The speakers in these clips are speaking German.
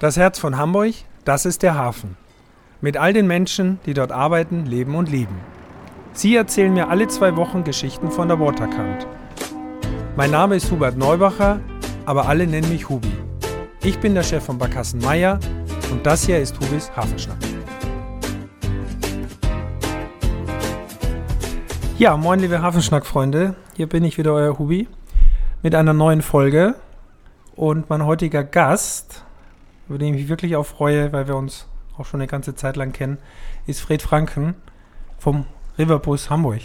Das Herz von Hamburg, das ist der Hafen. Mit all den Menschen, die dort arbeiten, leben und lieben. Sie erzählen mir alle zwei Wochen Geschichten von der Waterkant. Mein Name ist Hubert Neubacher, aber alle nennen mich Hubi. Ich bin der Chef von Barkassen Meier und das hier ist Hubis Hafenschnack. Ja, moin liebe Hafenschnack-Freunde, hier bin ich wieder, euer Hubi, mit einer neuen Folge. Und mein heutiger Gast, über den ich mich wirklich auch freue, weil wir uns auch schon eine ganze Zeit lang kennen, ist Fred Franken vom Riverbus Hamburg.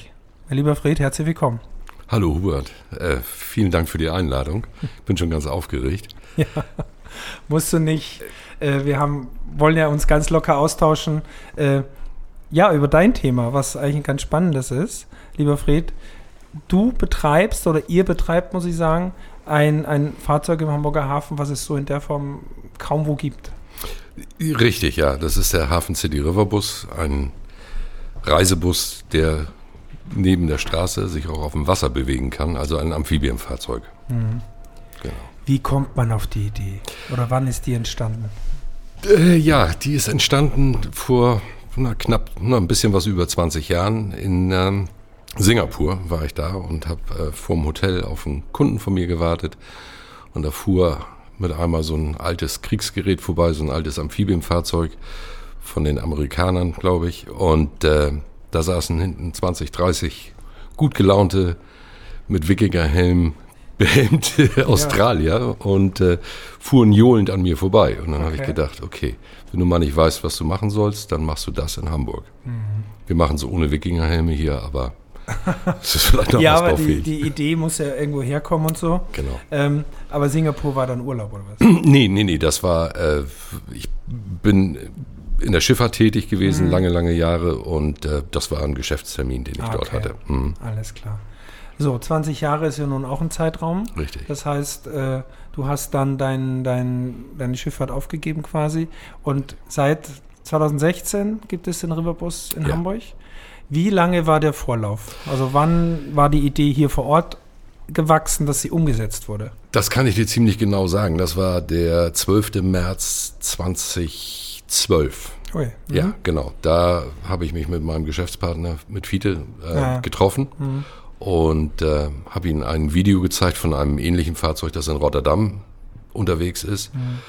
Mein lieber Fred, herzlich willkommen. Hallo Hubert, äh, vielen Dank für die Einladung. Bin schon ganz aufgeregt. Ja, musst du nicht. Äh, wir haben, wollen ja uns ganz locker austauschen. Äh, ja, über dein Thema, was eigentlich ein ganz spannendes ist. Lieber Fred, du betreibst oder ihr betreibt, muss ich sagen, ein, ein Fahrzeug im Hamburger Hafen, was es so in der Form kaum wo gibt. Richtig, ja. Das ist der Hafen City River Bus, ein Reisebus, der neben der Straße sich auch auf dem Wasser bewegen kann, also ein Amphibienfahrzeug. Mhm. Genau. Wie kommt man auf die Idee? Oder wann ist die entstanden? Äh, ja, die ist entstanden vor na, knapp na, ein bisschen was über 20 Jahren. In ähm, Singapur war ich da und habe äh, vor dem Hotel auf einen Kunden von mir gewartet. Und da fuhr mit einmal so ein altes Kriegsgerät vorbei, so ein altes Amphibienfahrzeug von den Amerikanern, glaube ich. Und äh, da saßen hinten 20, 30 gut gelaunte, mit Wikingerhelm behelmte Australier ja. und äh, fuhren johlend an mir vorbei. Und dann okay. habe ich gedacht, okay, wenn du mal nicht weißt, was du machen sollst, dann machst du das in Hamburg. Mhm. Wir machen so ohne Wikingerhelme hier, aber das ist vielleicht noch ja, aber die, die, Idee muss ja irgendwo herkommen und so. Genau. Ähm, aber Singapur war dann Urlaub oder was? nee, nee, nee, das war, äh, ich bin in der Schifffahrt tätig gewesen, mhm. lange, lange Jahre und äh, das war ein Geschäftstermin, den ich ah, dort hatte. Mhm. Alles klar. So, 20 Jahre ist ja nun auch ein Zeitraum. Richtig. Das heißt, äh, du hast dann dein, dein, deine Schifffahrt aufgegeben quasi und seit 2016 gibt es den Riverbus in ja. Hamburg. Wie lange war der Vorlauf? Also wann war die Idee hier vor Ort gewachsen, dass sie umgesetzt wurde? Das kann ich dir ziemlich genau sagen. Das war der 12. März 2012. Ui. Mhm. Ja, genau. Da habe ich mich mit meinem Geschäftspartner, mit Fiete, äh, ja. getroffen mhm. und äh, habe ihm ein Video gezeigt von einem ähnlichen Fahrzeug, das in Rotterdam unterwegs ist. Mhm.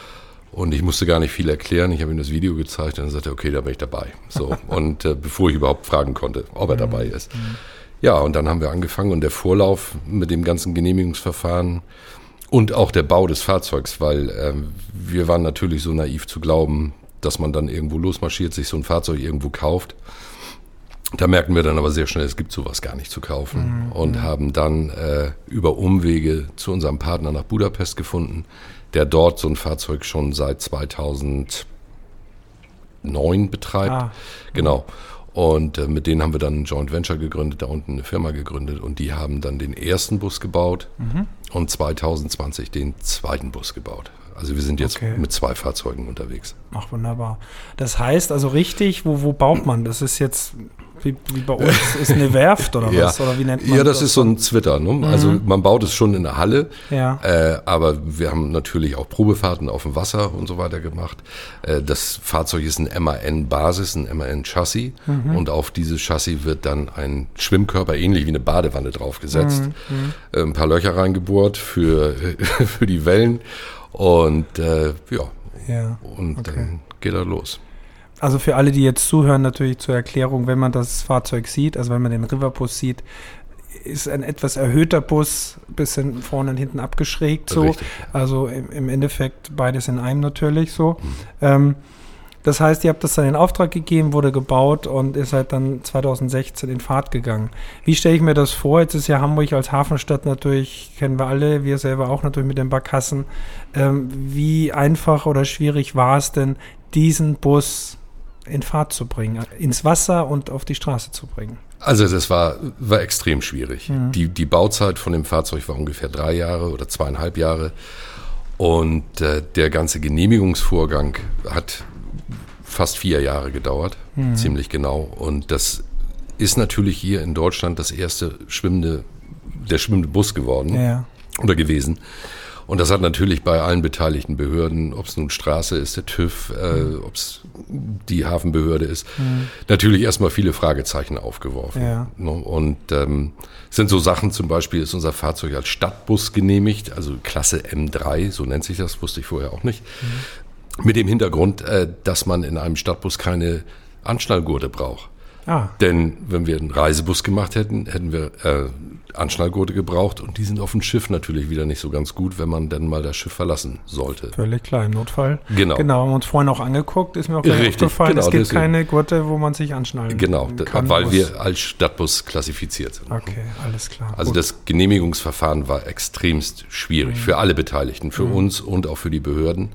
Und ich musste gar nicht viel erklären. Ich habe ihm das Video gezeigt und dann sagte er, okay, da bin ich dabei. So. und äh, bevor ich überhaupt fragen konnte, ob er mhm. dabei ist. Mhm. Ja, und dann haben wir angefangen und der Vorlauf mit dem ganzen Genehmigungsverfahren und auch der Bau des Fahrzeugs, weil äh, wir waren natürlich so naiv zu glauben, dass man dann irgendwo losmarschiert, sich so ein Fahrzeug irgendwo kauft. Da merken wir dann aber sehr schnell, es gibt sowas gar nicht zu kaufen mhm. und mhm. haben dann äh, über Umwege zu unserem Partner nach Budapest gefunden, der dort so ein Fahrzeug schon seit 2009 betreibt. Ah. Genau. Und äh, mit denen haben wir dann ein Joint Venture gegründet, da unten eine Firma gegründet und die haben dann den ersten Bus gebaut mhm. und 2020 den zweiten Bus gebaut. Also wir sind jetzt okay. mit zwei Fahrzeugen unterwegs. Ach, wunderbar. Das heißt also richtig, wo, wo baut man? Das ist jetzt wie, wie bei uns ist eine Werft oder ja. was? Oder wie nennt man ja, das, das ist so ein Zwitter. Ne? Mhm. Also man baut es schon in der Halle, ja. äh, aber wir haben natürlich auch Probefahrten auf dem Wasser und so weiter gemacht. Äh, das Fahrzeug ist ein MAN-Basis, ein MAN-Chassis mhm. und auf dieses Chassis wird dann ein Schwimmkörper, ähnlich wie eine Badewanne draufgesetzt, mhm. mhm. äh, ein paar Löcher reingebohrt für, für die Wellen und äh, ja, ja. und okay. dann geht er los. Also für alle, die jetzt zuhören, natürlich zur Erklärung, wenn man das Fahrzeug sieht, also wenn man den Riverbus sieht, ist ein etwas erhöhter Bus, bisschen vorne und hinten abgeschrägt so. Richtig. Also im, im, Endeffekt beides in einem natürlich so. Mhm. Ähm, das heißt, ihr habt das dann in Auftrag gegeben, wurde gebaut und ihr seid dann 2016 in Fahrt gegangen. Wie stelle ich mir das vor? Jetzt ist ja Hamburg als Hafenstadt natürlich, kennen wir alle, wir selber auch natürlich mit den Barkassen. Ähm, wie einfach oder schwierig war es denn, diesen Bus in Fahrt zu bringen, ins Wasser und auf die Straße zu bringen? Also das war, war extrem schwierig. Mhm. Die, die Bauzeit von dem Fahrzeug war ungefähr drei Jahre oder zweieinhalb Jahre. Und äh, der ganze Genehmigungsvorgang hat fast vier Jahre gedauert, mhm. ziemlich genau. Und das ist natürlich hier in Deutschland das erste schwimmende, der schwimmende Bus geworden ja. oder gewesen. Und das hat natürlich bei allen beteiligten Behörden, ob es nun Straße ist, der TÜV, äh, mhm. ob es die Hafenbehörde ist, mhm. natürlich erstmal viele Fragezeichen aufgeworfen. Ja. Ne? Und ähm, sind so Sachen, zum Beispiel ist unser Fahrzeug als Stadtbus genehmigt, also Klasse M3, so nennt sich das, wusste ich vorher auch nicht. Mhm. Mit dem Hintergrund, äh, dass man in einem Stadtbus keine Anschnallgurte braucht. Ah. Denn wenn wir einen Reisebus gemacht hätten, hätten wir äh, Anschnallgurte gebraucht und die sind auf dem Schiff natürlich wieder nicht so ganz gut, wenn man dann mal das Schiff verlassen sollte. Völlig klar, im Notfall. Genau. Genau, haben wir uns vorhin auch angeguckt, ist mir auch Richtig, aufgefallen, genau, es gibt deswegen. keine Gurte, wo man sich anschnallen genau, kann. Genau, weil muss. wir als Stadtbus klassifiziert sind. Okay, alles klar. Also gut. das Genehmigungsverfahren war extremst schwierig mhm. für alle Beteiligten, für mhm. uns und auch für die Behörden.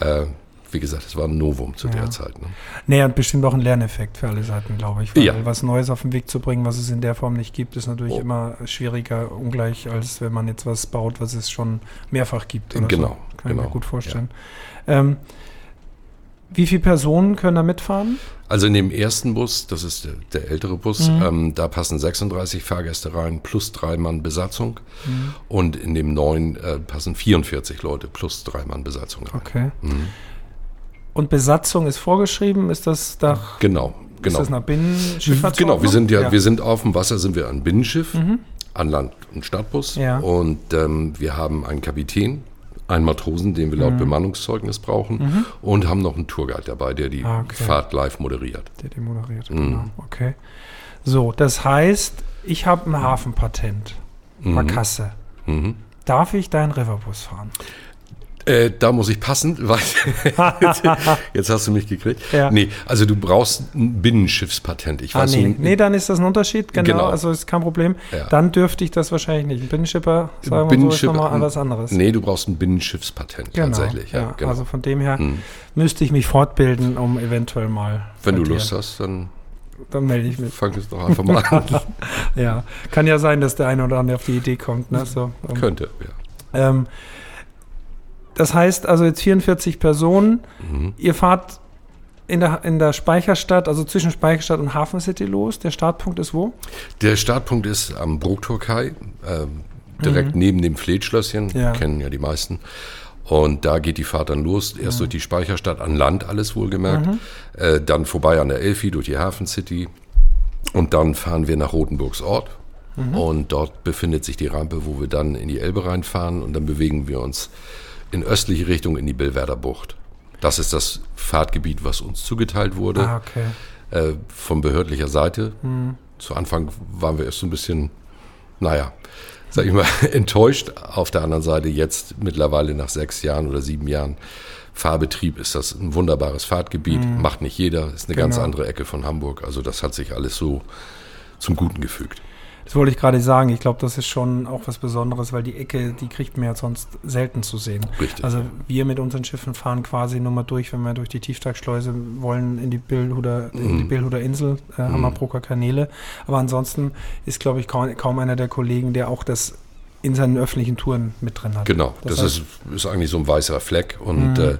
Äh, wie gesagt, es war ein Novum zu ja. der Zeit. Ne? Nee, und bestimmt auch ein Lerneffekt für alle Seiten, glaube ich. Weil ja. was Neues auf den Weg zu bringen, was es in der Form nicht gibt, ist natürlich oh. immer schwieriger, ungleich, als wenn man jetzt was baut, was es schon mehrfach gibt. genau. So. Kann genau. ich mir gut vorstellen. Ja. Ähm, wie viele Personen können da mitfahren? Also in dem ersten Bus, das ist der, der ältere Bus, mhm. ähm, da passen 36 Fahrgäste rein plus drei Mann Besatzung. Mhm. Und in dem neuen äh, passen 44 Leute plus drei Mann Besatzung rein. Okay. Mhm. Und Besatzung ist vorgeschrieben, ist das da? Genau, genau. Ist das nach Binnenschifffahrt? Genau, wir sind ja, ja, wir sind auf dem Wasser, sind wir ein Binnenschiff, mhm. an Land ein Stadtbus. Ja. Und ähm, wir haben einen Kapitän, einen Matrosen, den wir laut mhm. Bemannungszeugnis brauchen, mhm. und haben noch einen Tourguide dabei, der die ah, okay. Fahrt live moderiert. Der die moderiert, mhm. genau. Okay. So, das heißt, ich habe ein Hafenpatent, Barkasse. Mhm. mhm. Darf ich deinen Riverbus fahren? Äh, da muss ich passen, weil jetzt hast du mich gekriegt. Ja. Nee, also du brauchst ein Binnenschiffspatent. Ich ah, weiß nee. nee, dann ist das ein Unterschied, genau, genau. also ist kein Problem. Ja. Dann dürfte ich das wahrscheinlich nicht. Ein Binnenschipper, sagen wir so, ist nochmal was anderes. Nee, du braust ein Binnenschiffspatent genau, tatsächlich. Ja, genau. Also von dem her hm. müsste ich mich fortbilden, um eventuell mal. Wenn du Lust hast, dann dann melde ich mich. Fang es doch einfach mal an. ja, kann ja sein, dass der eine oder andere auf die Idee kommt. Ne? So, um, Könnte, ja. Ähm, das heißt also jetzt 44 Personen. Mhm. Ihr fahrt in der, in der Speicherstadt, also zwischen Speicherstadt und Hafen City los. Der Startpunkt ist wo? Der Startpunkt ist am Brokturkai, äh, direkt mhm. neben dem Fleetschlösschen. Ja. Kennen ja die meisten. Und da geht die Fahrt dann los, erst mhm. durch die Speicherstadt, an Land alles wohlgemerkt, mhm. äh, dann vorbei an der Elfi, durch die Hafen City und dann fahren wir nach Rotenburgs Ort. Mhm. Und dort befindet sich die Rampe, wo wir dann in die Elbe reinfahren und dann bewegen wir uns in östliche Richtung in die Billwerder Bucht. Das ist das Fahrtgebiet, was uns zugeteilt wurde. Ah, okay. äh, von behördlicher Seite. Mhm. Zu Anfang waren wir erst so ein bisschen, naja, sag ich mal, enttäuscht. Auf der anderen Seite jetzt mittlerweile nach sechs Jahren oder sieben Jahren Fahrbetrieb ist das ein wunderbares Fahrtgebiet. Mhm. Macht nicht jeder, ist eine genau. ganz andere Ecke von Hamburg. Also das hat sich alles so zum Guten gefügt. Das wollte ich gerade sagen. Ich glaube, das ist schon auch was Besonderes, weil die Ecke, die kriegt man ja sonst selten zu sehen. Richtig. Also wir mit unseren Schiffen fahren quasi nur mal durch, wenn wir durch die Tieftagschleuse wollen, in die Billhuder, mhm. in die mhm. Billhuder Insel, äh, mhm. Hammerbroker Kanäle. Aber ansonsten ist, glaube ich, kaum, kaum einer der Kollegen, der auch das in seinen öffentlichen Touren mit drin hat. Genau, das, das heißt, ist, ist, eigentlich so ein weißer Fleck und mhm. äh,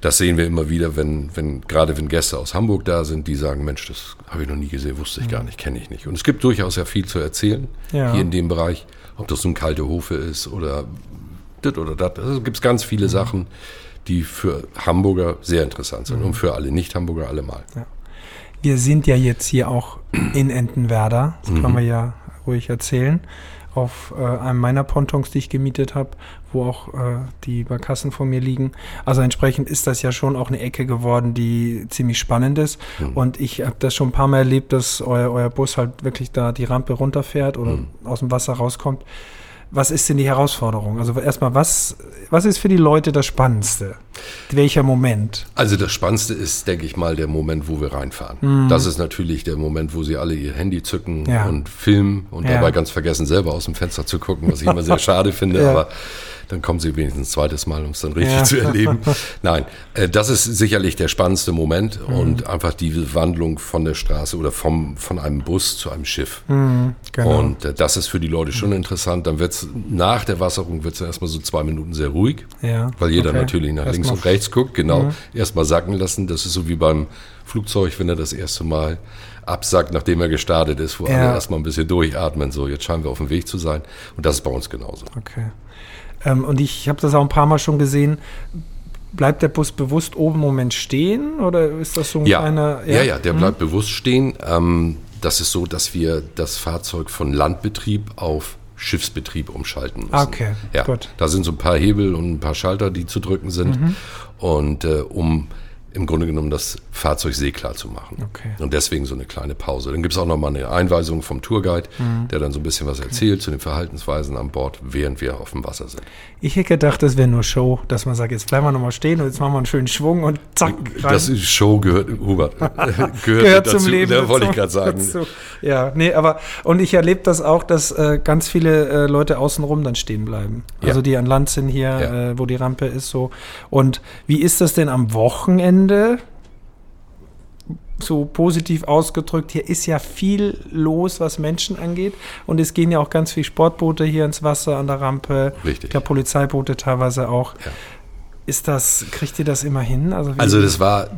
das sehen wir immer wieder, wenn, wenn, gerade wenn Gäste aus Hamburg da sind, die sagen, Mensch, das habe ich noch nie gesehen, wusste ich mhm. gar nicht, kenne ich nicht. Und es gibt durchaus ja viel zu erzählen ja. hier in dem Bereich, ob das ein kalte Hofe ist oder das oder das. Also gibt es ganz viele mhm. Sachen, die für Hamburger sehr interessant sind mhm. und für alle Nicht-Hamburger allemal. Ja. Wir sind ja jetzt hier auch in Entenwerder, das kann mhm. man ja ruhig erzählen auf äh, einem meiner Pontons, die ich gemietet habe, wo auch äh, die Barkassen vor mir liegen. Also entsprechend ist das ja schon auch eine Ecke geworden, die ziemlich spannend ist. Mhm. Und ich habe das schon ein paar Mal erlebt, dass euer, euer Bus halt wirklich da die Rampe runterfährt oder mhm. aus dem Wasser rauskommt was ist denn die Herausforderung? Also erstmal, was, was ist für die Leute das Spannendste? Welcher Moment? Also das Spannendste ist, denke ich mal, der Moment, wo wir reinfahren. Mhm. Das ist natürlich der Moment, wo sie alle ihr Handy zücken ja. und filmen und ja. dabei ganz vergessen, selber aus dem Fenster zu gucken, was ich immer sehr schade finde. Ja. Aber dann kommen sie wenigstens ein zweites Mal, um es dann richtig ja. zu erleben. Nein, äh, das ist sicherlich der spannendste Moment mhm. und einfach die Wandlung von der Straße oder vom, von einem Bus zu einem Schiff. Mhm, genau. Und äh, das ist für die Leute schon interessant. Dann wird es nach der Wasserung wird es erstmal so zwei Minuten sehr ruhig, ja. weil jeder okay. natürlich nach links und rechts guckt. Genau, mhm. erstmal sacken lassen. Das ist so wie beim Flugzeug, wenn er das erste Mal absackt, nachdem er gestartet ist, wo ja. alle erstmal ein bisschen durchatmen. So, jetzt scheinen wir auf dem Weg zu sein. Und das ist bei uns genauso. Okay. Ähm, und ich habe das auch ein paar Mal schon gesehen. Bleibt der Bus bewusst oben im Moment stehen oder ist das so ein ja. kleiner. Ja, ja, ja der mhm. bleibt bewusst stehen. Ähm, das ist so, dass wir das Fahrzeug von Landbetrieb auf Schiffsbetrieb umschalten müssen. Okay, ja, gut. Da sind so ein paar Hebel und ein paar Schalter, die zu drücken sind. Mhm. Und äh, um im Grunde genommen das Fahrzeug seeklar zu machen. Okay. Und deswegen so eine kleine Pause. Dann gibt es auch nochmal eine Einweisung vom Tourguide, mhm. der dann so ein bisschen was erzählt okay. zu den Verhaltensweisen an Bord, während wir auf dem Wasser sind. Ich hätte gedacht, das wäre nur Show, dass man sagt, jetzt bleiben wir nochmal stehen und jetzt machen wir einen schönen Schwung und zack. Rein. Das ist Show gehört, Hubert, gehört, gehört dazu, zum Leben. Da wollte ich gerade sagen. Dazu. Ja, nee, aber und ich erlebe das auch, dass äh, ganz viele äh, Leute außenrum dann stehen bleiben. Ja. Also die an Land sind hier, ja. äh, wo die Rampe ist so. Und wie ist das denn am Wochenende? So positiv ausgedrückt, hier ist ja viel los, was Menschen angeht. Und es gehen ja auch ganz viele Sportboote hier ins Wasser an der Rampe. Richtig. Ich glaube, Polizeiboote teilweise auch. Ja. Ist das, kriegt ihr das immer hin? Also, also das war,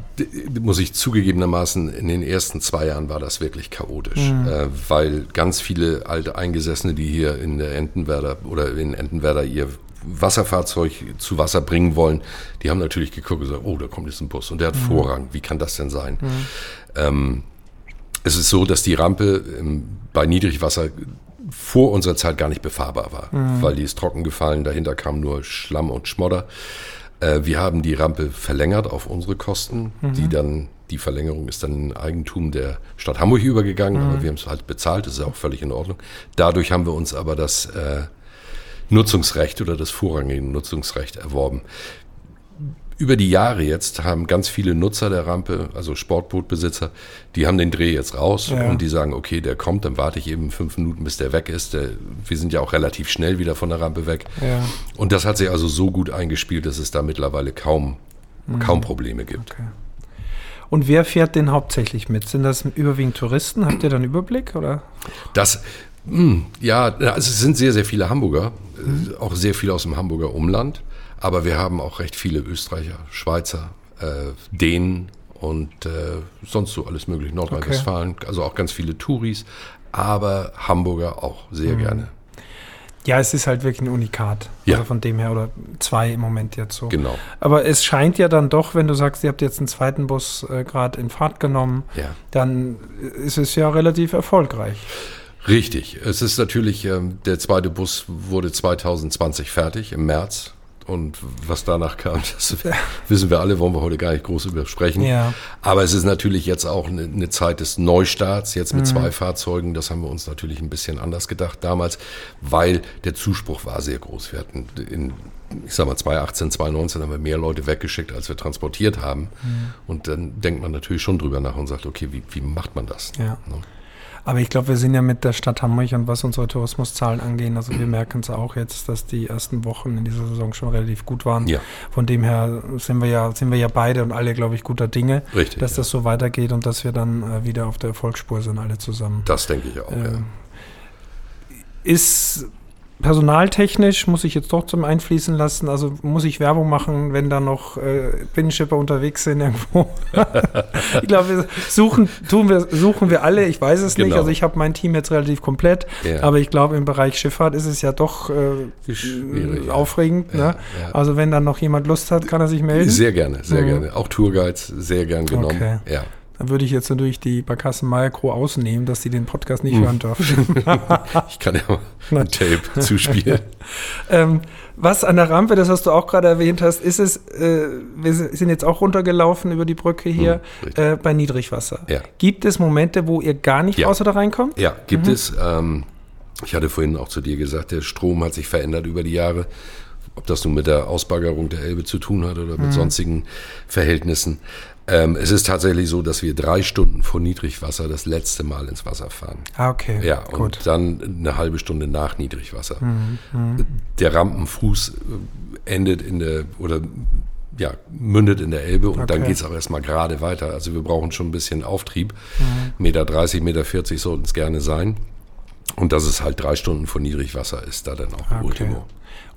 muss ich zugegebenermaßen, in den ersten zwei Jahren war das wirklich chaotisch, mhm. äh, weil ganz viele alte Eingesessene, die hier in der Entenwerder oder in Entenwerder ihr Wasserfahrzeug zu Wasser bringen wollen, die haben natürlich geguckt und gesagt, oh, da kommt jetzt ein Bus und der hat mhm. Vorrang. Wie kann das denn sein? Mhm. Ähm, es ist so, dass die Rampe ähm, bei Niedrigwasser vor unserer Zeit gar nicht befahrbar war, mhm. weil die ist trocken gefallen, dahinter kam nur Schlamm und Schmodder. Äh, wir haben die Rampe verlängert auf unsere Kosten, die mhm. dann die Verlängerung ist dann in Eigentum der Stadt Hamburg übergegangen, aber mhm. wir haben es halt bezahlt, das ist auch völlig in Ordnung. Dadurch haben wir uns aber das äh, Nutzungsrecht oder das vorrangige Nutzungsrecht erworben. Über die Jahre jetzt haben ganz viele Nutzer der Rampe, also Sportbootbesitzer, die haben den Dreh jetzt raus ja. und die sagen, okay, der kommt, dann warte ich eben fünf Minuten, bis der weg ist. Der, wir sind ja auch relativ schnell wieder von der Rampe weg. Ja. Und das hat sich also so gut eingespielt, dass es da mittlerweile kaum, mhm. kaum Probleme gibt. Okay. Und wer fährt denn hauptsächlich mit? Sind das überwiegend Touristen? Habt ihr da einen Überblick? Oder? Das, ja, also es sind sehr, sehr viele Hamburger, mhm. auch sehr viele aus dem Hamburger Umland, aber wir haben auch recht viele Österreicher, Schweizer, äh, Dänen und äh, sonst so alles mögliche, Nordrhein-Westfalen, okay. also auch ganz viele Touris, aber Hamburger auch sehr mhm. gerne. Ja, es ist halt wirklich ein Unikat. Ja. Also von dem her, oder zwei im Moment jetzt so. Genau. Aber es scheint ja dann doch, wenn du sagst, ihr habt jetzt einen zweiten Bus äh, gerade in Fahrt genommen, ja. dann ist es ja relativ erfolgreich. Richtig. Es ist natürlich, ähm, der zweite Bus wurde 2020 fertig, im März. Und was danach kam, das wissen wir alle, wollen wir heute gar nicht groß übersprechen. Ja. Aber es ist natürlich jetzt auch eine, eine Zeit des Neustarts, jetzt mit mhm. zwei Fahrzeugen. Das haben wir uns natürlich ein bisschen anders gedacht damals, weil der Zuspruch war sehr groß. Wir hatten in, ich sag mal, 2018, 2019 haben wir mehr Leute weggeschickt, als wir transportiert haben. Mhm. Und dann denkt man natürlich schon drüber nach und sagt, okay, wie, wie macht man das? Ja. Ne? Aber ich glaube, wir sind ja mit der Stadt Hamburg und was unsere Tourismuszahlen angehen, also wir merken es auch jetzt, dass die ersten Wochen in dieser Saison schon relativ gut waren. Ja. Von dem her sind wir ja, sind wir ja beide und alle, glaube ich, guter Dinge, Richtig, dass ja. das so weitergeht und dass wir dann äh, wieder auf der Erfolgsspur sind, alle zusammen. Das denke ich auch. Äh, ja. Ist personaltechnisch muss ich jetzt doch zum Einfließen lassen. Also muss ich Werbung machen, wenn da noch äh, Binnenschipper unterwegs sind irgendwo. ich glaube, suchen, tun wir, suchen wir alle. Ich weiß es genau. nicht. Also ich habe mein Team jetzt relativ komplett. Ja. Aber ich glaube, im Bereich Schifffahrt ist es ja doch äh, aufregend. Ja, ne? ja. Also wenn dann noch jemand Lust hat, kann er sich melden. Sehr gerne, sehr mhm. gerne. Auch Tourguides sehr gern genommen. Okay. Ja. Dann würde ich jetzt natürlich die Barkassen Micro ausnehmen, dass sie den Podcast nicht hm. hören dürfen. ich kann ja mal ein Tape zuspielen. ähm, was an der Rampe, das hast du auch gerade erwähnt hast, ist es, äh, wir sind jetzt auch runtergelaufen über die Brücke hier hm, äh, bei Niedrigwasser. Ja. Gibt es Momente, wo ihr gar nicht ja. raus oder reinkommt? Ja, gibt mhm. es. Ähm, ich hatte vorhin auch zu dir gesagt, der Strom hat sich verändert über die Jahre ob das nun mit der Ausbaggerung der Elbe zu tun hat oder mit mhm. sonstigen Verhältnissen. Ähm, es ist tatsächlich so, dass wir drei Stunden vor Niedrigwasser das letzte Mal ins Wasser fahren. Ah, okay. Ja, Gut. und dann eine halbe Stunde nach Niedrigwasser. Mhm, mhm. Der Rampenfuß äh, endet in der, oder ja, mündet in der Elbe und okay. dann geht es auch erstmal gerade weiter. Also wir brauchen schon ein bisschen Auftrieb. Mhm. Meter 30, Meter 40 sollten es gerne sein. Und dass es halt drei Stunden vor Niedrigwasser ist, da dann auch okay. Ultimo.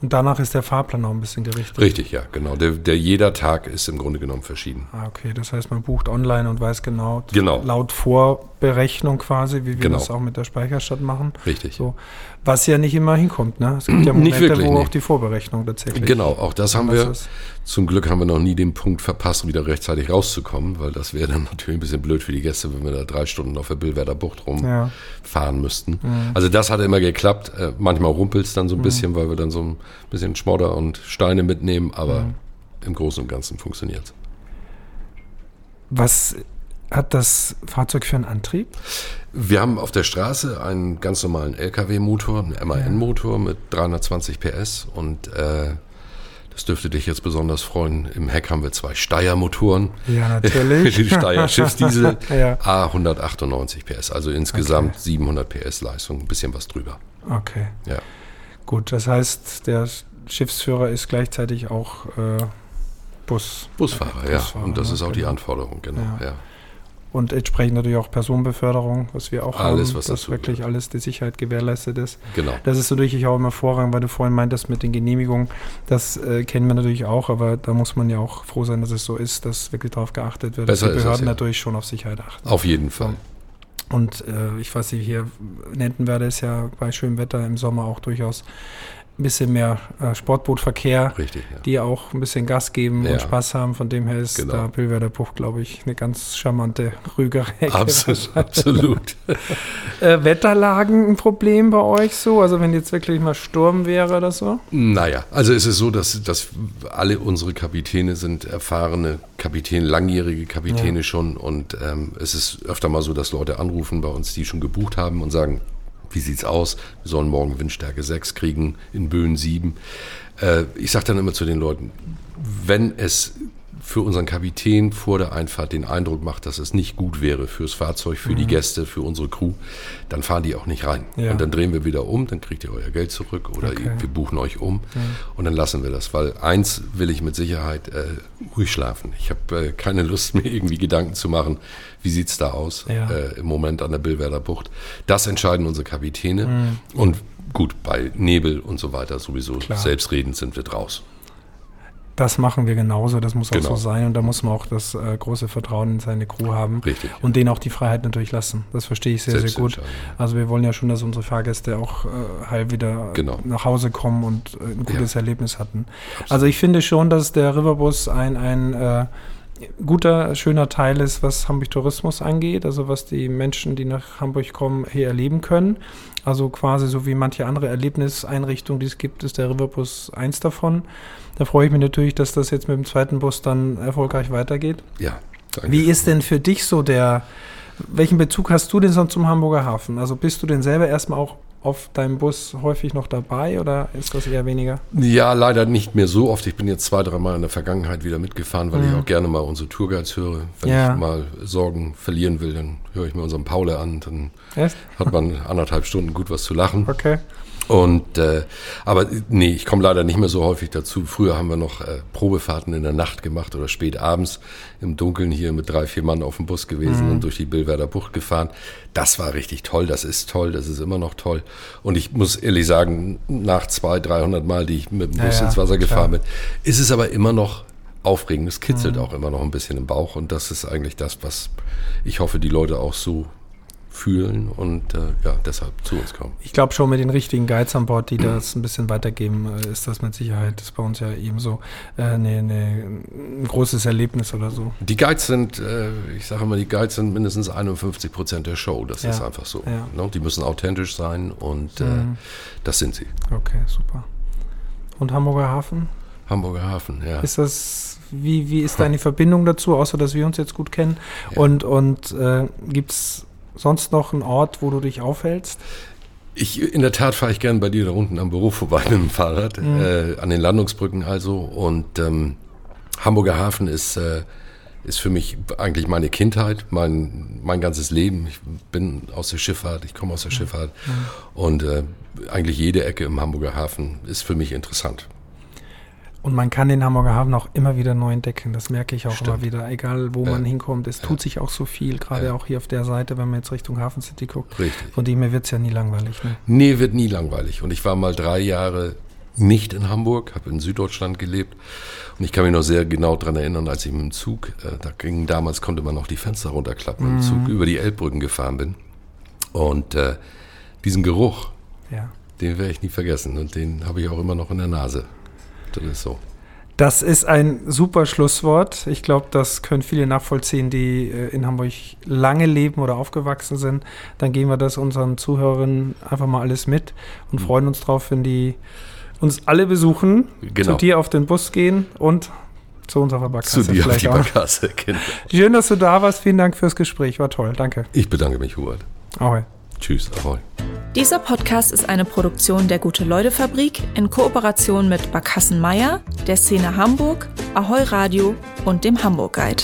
Und danach ist der Fahrplan auch ein bisschen gerichtet. Richtig, ja, genau. Der, der jeder Tag ist im Grunde genommen verschieden. Ah, okay. Das heißt, man bucht online und weiß genau, genau. laut Vorberechnung quasi, wie wir genau. das auch mit der Speicherstadt machen. Richtig. So. Was ja nicht immer hinkommt, ne? Es gibt ja Momente, wirklich, wo nee. auch die Vorberechnung tatsächlich. Genau, auch das haben wir. Ist. Zum Glück haben wir noch nie den Punkt verpasst, wieder rechtzeitig rauszukommen, weil das wäre dann natürlich ein bisschen blöd für die Gäste, wenn wir da drei Stunden auf der Billwerder Bucht rumfahren ja. müssten. Mhm. Also das hat immer geklappt. Äh, manchmal rumpelt es dann so ein mhm. bisschen, weil wir dann so ein bisschen Schmodder und Steine mitnehmen, aber mhm. im Großen und Ganzen funktioniert es. Was hat das Fahrzeug für einen Antrieb? Wir haben auf der Straße einen ganz normalen LKW-Motor, einen MAN-Motor mit 320 PS und äh, das dürfte dich jetzt besonders freuen. Im Heck haben wir zwei Steyr-Motoren. Ja, natürlich. Die Steyr Schiffsdiesel ja. A198 PS, also insgesamt okay. 700 PS Leistung, ein bisschen was drüber. Okay. Ja. Gut, das heißt, der Schiffsführer ist gleichzeitig auch äh, Bus. Busfahrer, ja. Busfahrer, Und das ne? ist auch genau. die Anforderung, genau. Ja. ja und entsprechend natürlich auch Personenbeförderung, was wir auch alles, haben, was dass wirklich gehört. alles die Sicherheit gewährleistet ist. Genau. Das ist natürlich auch immer Vorrang, weil du vorhin meintest mit den Genehmigungen, das äh, kennen wir natürlich auch, aber da muss man ja auch froh sein, dass es so ist, dass wirklich darauf geachtet wird, Besser dass die Behörden es, ja. natürlich schon auf Sicherheit achten. Auf jeden Fall. Und äh, ich weiß nicht, hier Nentenwerde ist ja bei schönem Wetter im Sommer auch durchaus ein bisschen mehr äh, Sportbootverkehr, Richtig, ja. die auch ein bisschen Gas geben ja. und Spaß haben. Von dem her ist genau. da Billwerder Bucht, glaube ich, eine ganz charmante Rügerecke. Absolut. absolut. äh, Wetterlagen ein Problem bei euch so? Also wenn jetzt wirklich mal Sturm wäre oder so? Naja, also es ist so, dass, dass alle unsere Kapitäne sind erfahrene Kapitäne, langjährige Kapitäne ja. schon und ähm, es ist öfter mal so, dass Leute anrufen bei uns, die schon gebucht haben und sagen, wie sieht's aus? Wir sollen morgen Windstärke 6 kriegen, in Böen 7. Äh, ich sage dann immer zu den Leuten, wenn es für unseren Kapitän vor der Einfahrt den Eindruck macht, dass es nicht gut wäre fürs Fahrzeug, für mhm. die Gäste, für unsere Crew, dann fahren die auch nicht rein. Ja. Und dann drehen wir wieder um, dann kriegt ihr euer Geld zurück oder okay. wir buchen euch um mhm. und dann lassen wir das. Weil eins will ich mit Sicherheit äh, ruhig schlafen. Ich habe äh, keine Lust mir irgendwie Gedanken zu machen, wie sieht es da aus ja. äh, im Moment an der Billwerder Bucht. Das entscheiden unsere Kapitäne mhm. und gut, bei Nebel und so weiter sowieso Klar. selbstredend sind wir draus das machen wir genauso, das muss genau. auch so sein und da muss man auch das äh, große Vertrauen in seine Crew haben Richtig, und denen auch die Freiheit natürlich lassen. Das verstehe ich sehr, sehr gut. Also wir wollen ja schon, dass unsere Fahrgäste auch äh, heil wieder genau. nach Hause kommen und äh, ein gutes ja. Erlebnis hatten. Absolut. Also ich finde schon, dass der Riverbus ein, ein äh, guter, schöner Teil ist, was Hamburg Tourismus angeht, also was die Menschen, die nach Hamburg kommen, hier erleben können. Also quasi so wie manche andere Erlebniseinrichtungen, die es gibt, ist der Riverbus eins davon. Da freue ich mich natürlich, dass das jetzt mit dem zweiten Bus dann erfolgreich weitergeht. Ja. Danke. Wie ist denn für dich so der, welchen Bezug hast du denn so zum Hamburger Hafen? Also bist du denn selber erstmal auch auf deinem Bus häufig noch dabei oder ist das eher weniger? Ja, leider nicht mehr so oft. Ich bin jetzt zwei, drei Mal in der Vergangenheit wieder mitgefahren, weil mhm. ich auch gerne mal unsere Tourguides höre. Wenn ja. ich mal Sorgen verlieren will, dann höre ich mir unseren Paule an. Dann Echt? hat man anderthalb Stunden gut was zu lachen. Okay. Und äh, aber nee, ich komme leider nicht mehr so häufig dazu. Früher haben wir noch äh, Probefahrten in der Nacht gemacht oder spät abends im Dunkeln hier mit drei, vier Mann auf dem Bus gewesen mhm. und durch die Billwerder Bucht gefahren. Das war richtig toll, das ist toll, das ist immer noch toll. Und ich muss ehrlich sagen, nach zwei, dreihundert Mal, die ich mit dem Bus ja, ins Wasser gefahren bin, ist es aber immer noch aufregend. Es kitzelt mhm. auch immer noch ein bisschen im Bauch und das ist eigentlich das, was ich hoffe, die Leute auch so fühlen und äh, ja, deshalb zu uns kommen. Ich glaube schon mit den richtigen Guides an Bord, die das ein bisschen weitergeben, äh, ist das mit Sicherheit, das ist bei uns ja ebenso äh, ne, ne, ein großes Erlebnis oder so. Die Guides sind, äh, ich sage immer, die Guides sind mindestens 51 Prozent der Show, das ja. ist einfach so. Ja. Ne? Die müssen authentisch sein und äh, mhm. das sind sie. Okay, super. Und Hamburger Hafen? Hamburger Hafen, ja. Ist das, wie, wie ist deine Verbindung dazu, außer dass wir uns jetzt gut kennen? Ja. Und, und äh, gibt es sonst noch ein Ort, wo du dich aufhältst? Ich, in der Tat fahre ich gern bei dir da unten am Büro vorbei mit dem Fahrrad, mhm. äh, an den Landungsbrücken also. Und ähm, Hamburger Hafen ist, äh, ist für mich eigentlich meine Kindheit, mein, mein ganzes Leben. Ich bin aus der Schifffahrt, ich komme aus der mhm. Schifffahrt. Mhm. Und äh, eigentlich jede Ecke im Hamburger Hafen ist für mich interessant. Und man kann den Hamburger Hafen auch immer wieder neu entdecken. Das merke ich auch Stimmt. immer wieder. Egal, wo ja. man hinkommt, es ja. tut sich auch so viel. Gerade ja. auch hier auf der Seite, wenn man jetzt Richtung Hafen City guckt. Richtig. Von dem her wird es ja nie langweilig. Ne? Nee, wird nie langweilig. Und ich war mal drei Jahre nicht in Hamburg, habe in Süddeutschland gelebt. Und ich kann mich noch sehr genau daran erinnern, als ich mit dem Zug, äh, da ging damals, konnte man noch die Fenster runterklappen, mhm. im Zug über die Elbbrücken gefahren bin. Und äh, diesen Geruch, den werde ich nie vergessen. Und den habe ich auch immer noch in der Nase. Das ist so. Das ist ein super Schlusswort. Ich glaube, das können viele nachvollziehen, die äh, in Hamburg lange leben oder aufgewachsen sind. Dann geben wir das unseren Zuhörern einfach mal alles mit und mhm. freuen uns drauf, wenn die uns alle besuchen, genau. zu dir auf den Bus gehen und zu unserer Barkasse. Zu dir vielleicht auf die Barkasse, genau. Schön, dass du da warst. Vielen Dank fürs Gespräch. War toll. Danke. Ich bedanke mich, Hubert. Ahoi. Tschüss. Ahoi. Dieser Podcast ist eine Produktion der Gute-Leute-Fabrik in Kooperation mit Barkassen Meier, der Szene Hamburg, Ahoi Radio und dem Hamburg Guide.